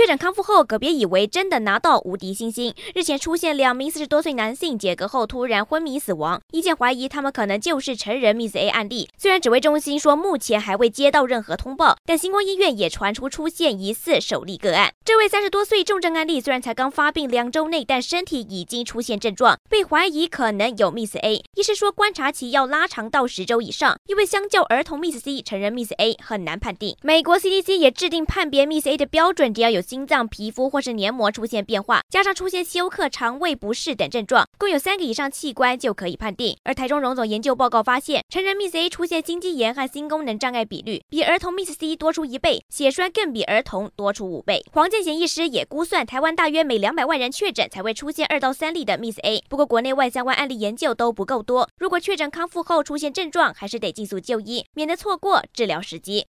确诊康复后，可别以为真的拿到无敌星星。日前出现两名四十多岁男性解隔后突然昏迷死亡，医界怀疑他们可能就是成人 Miss A 案例。虽然指挥中心说目前还未接到任何通报，但星光医院也传出出现疑似首例个案。这位三十多岁重症案例虽然才刚发病两周内，但身体已经出现症状，被怀疑可能有 Miss A。医师说观察期要拉长到十周以上，因为相较儿童 Miss C，成人 Miss A 很难判定。美国 CDC 也制定判别 Miss A 的标准，只要有。心脏、皮肤或是黏膜出现变化，加上出现休克、肠胃不适等症状，共有三个以上器官就可以判定。而台中荣总研究报告发现，成人 Miss A 出现心肌炎和心功能障碍比率比儿童 Miss C 多出一倍，血栓更比儿童多出五倍。黄健贤医师也估算，台湾大约每两百万人确诊才会出现二到三例的 Miss A。不过国内外相关案例研究都不够多，如果确诊康复后出现症状，还是得尽速就医，免得错过治疗时机。